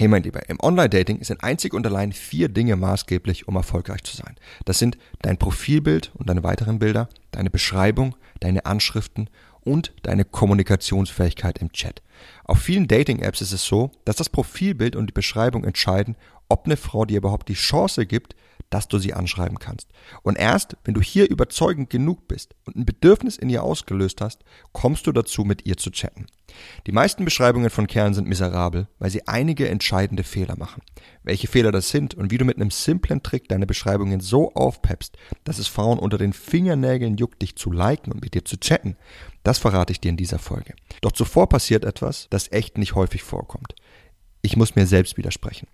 Hey mein Lieber, im Online-Dating sind einzig und allein vier Dinge maßgeblich, um erfolgreich zu sein. Das sind dein Profilbild und deine weiteren Bilder, deine Beschreibung, deine Anschriften und deine Kommunikationsfähigkeit im Chat. Auf vielen Dating-Apps ist es so, dass das Profilbild und die Beschreibung entscheiden, ob eine Frau dir überhaupt die Chance gibt, dass du sie anschreiben kannst. Und erst, wenn du hier überzeugend genug bist und ein Bedürfnis in ihr ausgelöst hast, kommst du dazu, mit ihr zu chatten. Die meisten Beschreibungen von Kerlen sind miserabel, weil sie einige entscheidende Fehler machen. Welche Fehler das sind und wie du mit einem simplen Trick deine Beschreibungen so aufpeppst, dass es Frauen unter den Fingernägeln juckt, dich zu liken und mit dir zu chatten, das verrate ich dir in dieser Folge. Doch zuvor passiert etwas, das echt nicht häufig vorkommt. Ich muss mir selbst widersprechen.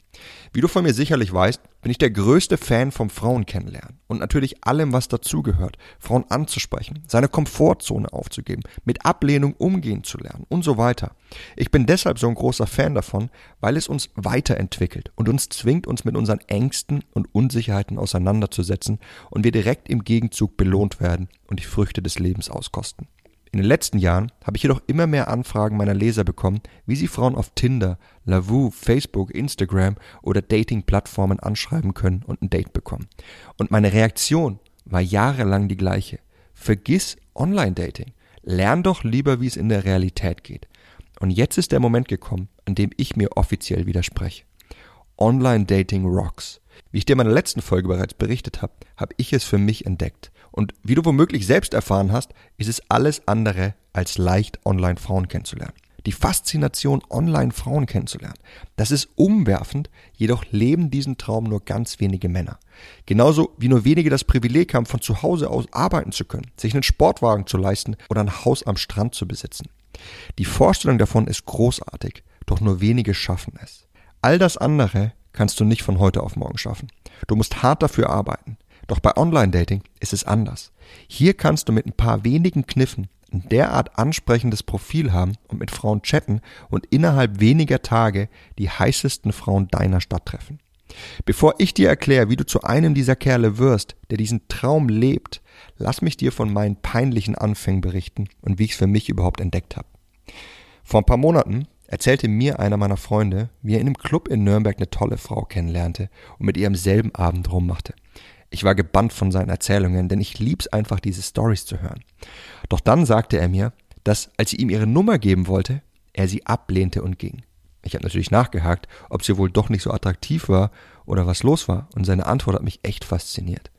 Wie du von mir sicherlich weißt, bin ich der größte Fan vom Frauen kennenlernen und natürlich allem, was dazugehört, Frauen anzusprechen, seine Komfortzone aufzugeben, mit Ablehnung umgehen zu lernen und so weiter. Ich bin deshalb so ein großer Fan davon, weil es uns weiterentwickelt und uns zwingt, uns mit unseren Ängsten und Unsicherheiten auseinanderzusetzen und wir direkt im Gegenzug belohnt werden und die Früchte des Lebens auskosten. In den letzten Jahren habe ich jedoch immer mehr Anfragen meiner Leser bekommen, wie sie Frauen auf Tinder, Lavu, Facebook, Instagram oder Dating-Plattformen anschreiben können und ein Date bekommen. Und meine Reaktion war jahrelang die gleiche. Vergiss Online-Dating. Lern doch lieber, wie es in der Realität geht. Und jetzt ist der Moment gekommen, an dem ich mir offiziell widerspreche. Online-Dating rocks. Wie ich dir in meiner letzten Folge bereits berichtet habe, habe ich es für mich entdeckt. Und wie du womöglich selbst erfahren hast, ist es alles andere als leicht, online Frauen kennenzulernen. Die Faszination, online Frauen kennenzulernen, das ist umwerfend, jedoch leben diesen Traum nur ganz wenige Männer. Genauso wie nur wenige das Privileg haben, von zu Hause aus arbeiten zu können, sich einen Sportwagen zu leisten oder ein Haus am Strand zu besitzen. Die Vorstellung davon ist großartig, doch nur wenige schaffen es. All das andere kannst du nicht von heute auf morgen schaffen. Du musst hart dafür arbeiten. Doch bei Online-Dating ist es anders. Hier kannst du mit ein paar wenigen Kniffen ein derart ansprechendes Profil haben und mit Frauen chatten und innerhalb weniger Tage die heißesten Frauen deiner Stadt treffen. Bevor ich dir erkläre, wie du zu einem dieser Kerle wirst, der diesen Traum lebt, lass mich dir von meinen peinlichen Anfängen berichten und wie ich es für mich überhaupt entdeckt habe. Vor ein paar Monaten erzählte mir einer meiner Freunde, wie er in einem Club in Nürnberg eine tolle Frau kennenlernte und mit ihr am selben Abend rummachte. Ich war gebannt von seinen Erzählungen, denn ich lieb's einfach, diese Stories zu hören. Doch dann sagte er mir, dass, als sie ihm ihre Nummer geben wollte, er sie ablehnte und ging. Ich habe natürlich nachgehakt, ob sie wohl doch nicht so attraktiv war oder was los war, und seine Antwort hat mich echt fasziniert.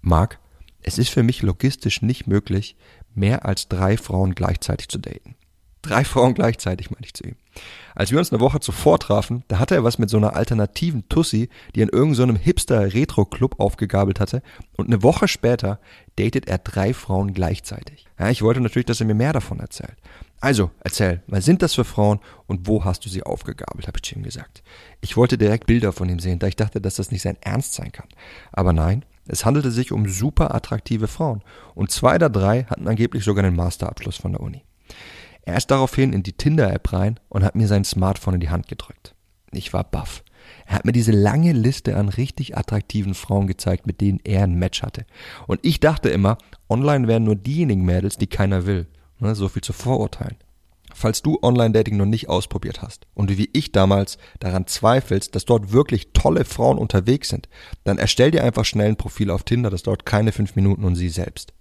Mark, es ist für mich logistisch nicht möglich, mehr als drei Frauen gleichzeitig zu daten. Drei Frauen gleichzeitig, meinte ich zu ihm. Als wir uns eine Woche zuvor trafen, da hatte er was mit so einer alternativen Tussi, die in irgendeinem so Hipster-Retro-Club aufgegabelt hatte. Und eine Woche später datet er drei Frauen gleichzeitig. Ja, ich wollte natürlich, dass er mir mehr davon erzählt. Also, erzähl, was sind das für Frauen und wo hast du sie aufgegabelt, habe ich zu ihm gesagt. Ich wollte direkt Bilder von ihm sehen, da ich dachte, dass das nicht sein Ernst sein kann. Aber nein, es handelte sich um super attraktive Frauen. Und zwei der drei hatten angeblich sogar einen Masterabschluss von der Uni. Er ist daraufhin in die Tinder-App rein und hat mir sein Smartphone in die Hand gedrückt. Ich war baff. Er hat mir diese lange Liste an richtig attraktiven Frauen gezeigt, mit denen er ein Match hatte. Und ich dachte immer, online wären nur diejenigen Mädels, die keiner will. Ne, so viel zu Vorurteilen. Falls du Online-Dating noch nicht ausprobiert hast und wie ich damals daran zweifelst, dass dort wirklich tolle Frauen unterwegs sind, dann erstell dir einfach schnell ein Profil auf Tinder, das dauert keine fünf Minuten und sie selbst.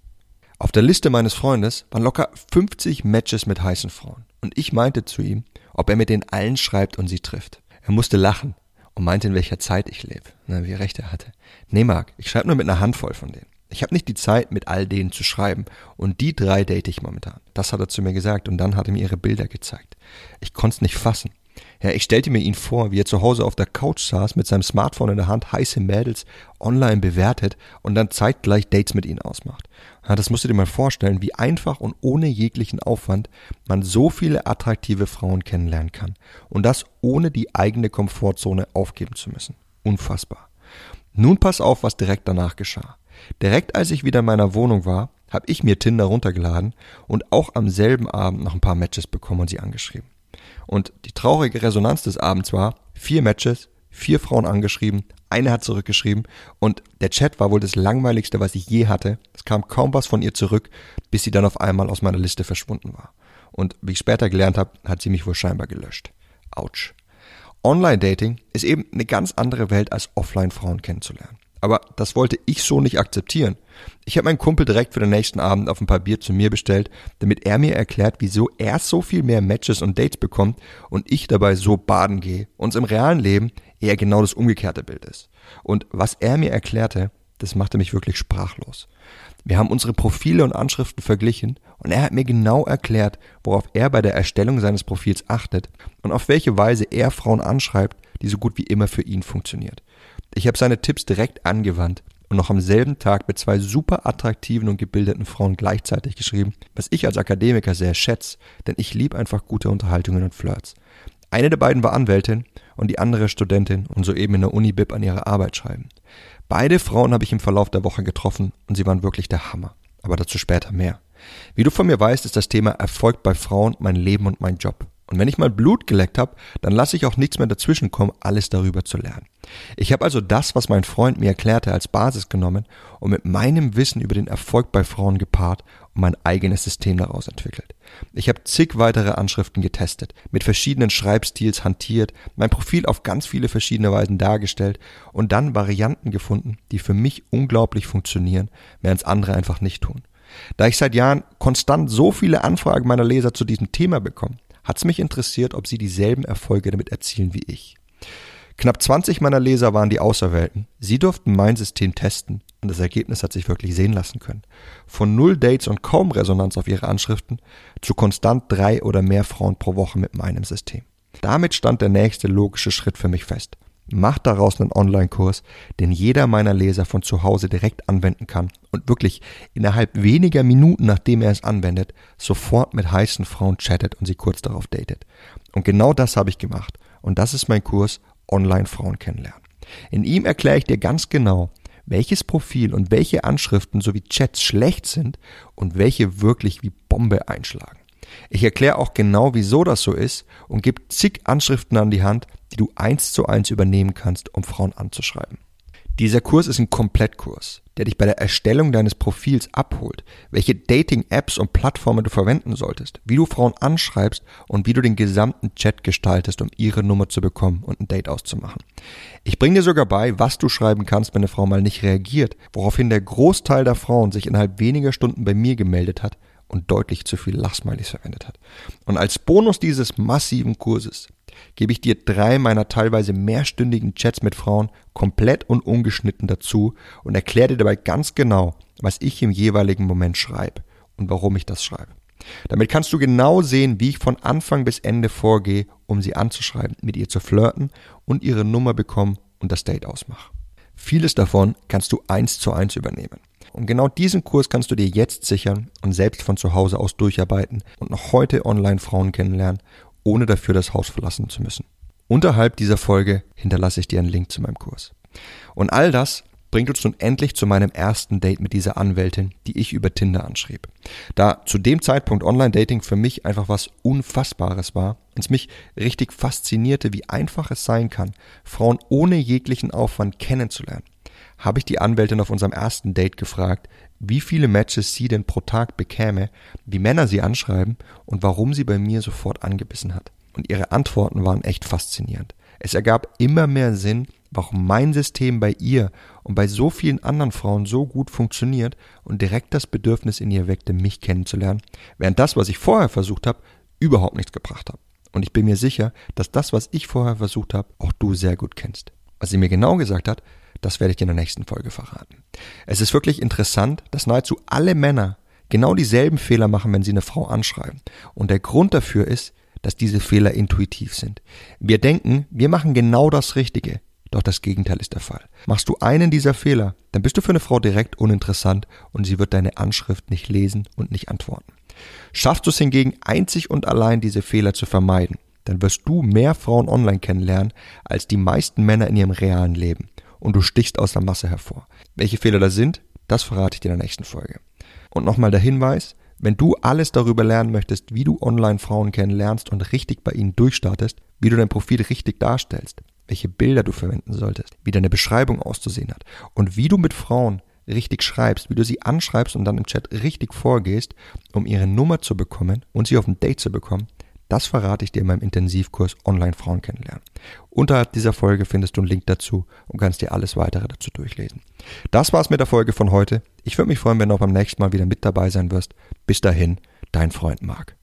Auf der Liste meines Freundes waren locker 50 Matches mit heißen Frauen. Und ich meinte zu ihm, ob er mit den allen schreibt und sie trifft. Er musste lachen und meinte, in welcher Zeit ich lebe. Na, wie recht er hatte. Nee, Marc, ich schreibe nur mit einer Handvoll von denen. Ich habe nicht die Zeit, mit all denen zu schreiben. Und die drei date ich momentan. Das hat er zu mir gesagt und dann hat er mir ihre Bilder gezeigt. Ich konnte es nicht fassen. Ja, ich stellte mir ihn vor, wie er zu Hause auf der Couch saß, mit seinem Smartphone in der Hand, heiße Mädels online bewertet und dann zeitgleich Dates mit ihnen ausmacht. Ja, das musst du dir mal vorstellen, wie einfach und ohne jeglichen Aufwand man so viele attraktive Frauen kennenlernen kann. Und das ohne die eigene Komfortzone aufgeben zu müssen. Unfassbar. Nun pass auf, was direkt danach geschah. Direkt als ich wieder in meiner Wohnung war, habe ich mir Tinder runtergeladen und auch am selben Abend noch ein paar Matches bekommen und sie angeschrieben. Und die traurige Resonanz des Abends war, vier Matches, vier Frauen angeschrieben, eine hat zurückgeschrieben und der Chat war wohl das langweiligste, was ich je hatte. Es kam kaum was von ihr zurück, bis sie dann auf einmal aus meiner Liste verschwunden war. Und wie ich später gelernt habe, hat sie mich wohl scheinbar gelöscht. Autsch. Online-Dating ist eben eine ganz andere Welt als Offline-Frauen kennenzulernen. Aber das wollte ich so nicht akzeptieren. Ich habe meinen Kumpel direkt für den nächsten Abend auf ein paar Bier zu mir bestellt, damit er mir erklärt, wieso er so viel mehr Matches und Dates bekommt und ich dabei so baden gehe und im realen Leben eher genau das umgekehrte Bild ist. Und was er mir erklärte, das machte mich wirklich sprachlos. Wir haben unsere Profile und Anschriften verglichen und er hat mir genau erklärt, worauf er bei der Erstellung seines Profils achtet und auf welche Weise er Frauen anschreibt, die so gut wie immer für ihn funktioniert. Ich habe seine Tipps direkt angewandt und noch am selben Tag mit zwei super attraktiven und gebildeten Frauen gleichzeitig geschrieben, was ich als Akademiker sehr schätze, denn ich liebe einfach gute Unterhaltungen und Flirts. Eine der beiden war Anwältin und die andere Studentin und soeben in der Uni-Bib an ihrer Arbeit schreiben. Beide Frauen habe ich im Verlauf der Woche getroffen und sie waren wirklich der Hammer. Aber dazu später mehr. Wie du von mir weißt, ist das Thema Erfolg bei Frauen mein Leben und mein Job. Und wenn ich mal Blut geleckt habe, dann lasse ich auch nichts mehr dazwischen kommen, alles darüber zu lernen. Ich habe also das, was mein Freund mir erklärte, als Basis genommen und mit meinem Wissen über den Erfolg bei Frauen gepaart und mein eigenes System daraus entwickelt. Ich habe zig weitere Anschriften getestet, mit verschiedenen Schreibstils hantiert, mein Profil auf ganz viele verschiedene Weisen dargestellt und dann Varianten gefunden, die für mich unglaublich funktionieren, während andere einfach nicht tun. Da ich seit Jahren konstant so viele Anfragen meiner Leser zu diesem Thema bekomme, hat es mich interessiert, ob sie dieselben Erfolge damit erzielen wie ich. Knapp 20 meiner Leser waren die Auserwählten. Sie durften mein System testen und das Ergebnis hat sich wirklich sehen lassen können. Von null Dates und kaum Resonanz auf ihre Anschriften zu konstant drei oder mehr Frauen pro Woche mit meinem System. Damit stand der nächste logische Schritt für mich fest. Mach daraus einen Online-Kurs, den jeder meiner Leser von zu Hause direkt anwenden kann und wirklich innerhalb weniger Minuten, nachdem er es anwendet, sofort mit heißen Frauen chattet und sie kurz darauf datet. Und genau das habe ich gemacht. Und das ist mein Kurs Online-Frauen kennenlernen. In ihm erkläre ich dir ganz genau, welches Profil und welche Anschriften sowie Chats schlecht sind und welche wirklich wie Bombe einschlagen. Ich erkläre auch genau, wieso das so ist und gebe zig Anschriften an die Hand, die du eins zu eins übernehmen kannst, um Frauen anzuschreiben. Dieser Kurs ist ein Komplettkurs, der dich bei der Erstellung deines Profils abholt, welche Dating-Apps und Plattformen du verwenden solltest, wie du Frauen anschreibst und wie du den gesamten Chat gestaltest, um ihre Nummer zu bekommen und ein Date auszumachen. Ich bringe dir sogar bei, was du schreiben kannst, wenn eine Frau mal nicht reagiert, woraufhin der Großteil der Frauen sich innerhalb weniger Stunden bei mir gemeldet hat, und deutlich zu viel Lachsmilies verwendet hat. Und als Bonus dieses massiven Kurses gebe ich dir drei meiner teilweise mehrstündigen Chats mit Frauen komplett und ungeschnitten dazu und erkläre dir dabei ganz genau, was ich im jeweiligen Moment schreibe und warum ich das schreibe. Damit kannst du genau sehen, wie ich von Anfang bis Ende vorgehe, um sie anzuschreiben, mit ihr zu flirten und ihre Nummer bekommen und das Date ausmache. Vieles davon kannst du eins zu eins übernehmen. Und genau diesen Kurs kannst du dir jetzt sichern und selbst von zu Hause aus durcharbeiten und noch heute online Frauen kennenlernen, ohne dafür das Haus verlassen zu müssen. Unterhalb dieser Folge hinterlasse ich dir einen Link zu meinem Kurs. Und all das bringt uns nun endlich zu meinem ersten Date mit dieser Anwältin, die ich über Tinder anschrieb. Da zu dem Zeitpunkt Online-Dating für mich einfach was Unfassbares war und es mich richtig faszinierte, wie einfach es sein kann, Frauen ohne jeglichen Aufwand kennenzulernen habe ich die Anwältin auf unserem ersten Date gefragt, wie viele Matches sie denn pro Tag bekäme, wie Männer sie anschreiben und warum sie bei mir sofort angebissen hat. Und ihre Antworten waren echt faszinierend. Es ergab immer mehr Sinn, warum mein System bei ihr und bei so vielen anderen Frauen so gut funktioniert und direkt das Bedürfnis in ihr weckte, mich kennenzulernen, während das, was ich vorher versucht habe, überhaupt nichts gebracht hat. Und ich bin mir sicher, dass das, was ich vorher versucht habe, auch du sehr gut kennst. Was sie mir genau gesagt hat, das werde ich dir in der nächsten Folge verraten. Es ist wirklich interessant, dass nahezu alle Männer genau dieselben Fehler machen, wenn sie eine Frau anschreiben. Und der Grund dafür ist, dass diese Fehler intuitiv sind. Wir denken, wir machen genau das Richtige, doch das Gegenteil ist der Fall. Machst du einen dieser Fehler, dann bist du für eine Frau direkt uninteressant und sie wird deine Anschrift nicht lesen und nicht antworten. Schaffst du es hingegen einzig und allein diese Fehler zu vermeiden, dann wirst du mehr Frauen online kennenlernen als die meisten Männer in ihrem realen Leben und du stichst aus der Masse hervor. Welche Fehler das sind, das verrate ich dir in der nächsten Folge. Und nochmal der Hinweis, wenn du alles darüber lernen möchtest, wie du online Frauen kennenlernst und richtig bei ihnen durchstartest, wie du dein Profil richtig darstellst, welche Bilder du verwenden solltest, wie deine Beschreibung auszusehen hat und wie du mit Frauen richtig schreibst, wie du sie anschreibst und dann im Chat richtig vorgehst, um ihre Nummer zu bekommen und sie auf ein Date zu bekommen, das verrate ich dir in meinem Intensivkurs Online Frauen kennenlernen. Unterhalb dieser Folge findest du einen Link dazu und kannst dir alles weitere dazu durchlesen. Das war's mit der Folge von heute. Ich würde mich freuen, wenn du auch beim nächsten Mal wieder mit dabei sein wirst. Bis dahin, dein Freund Marc.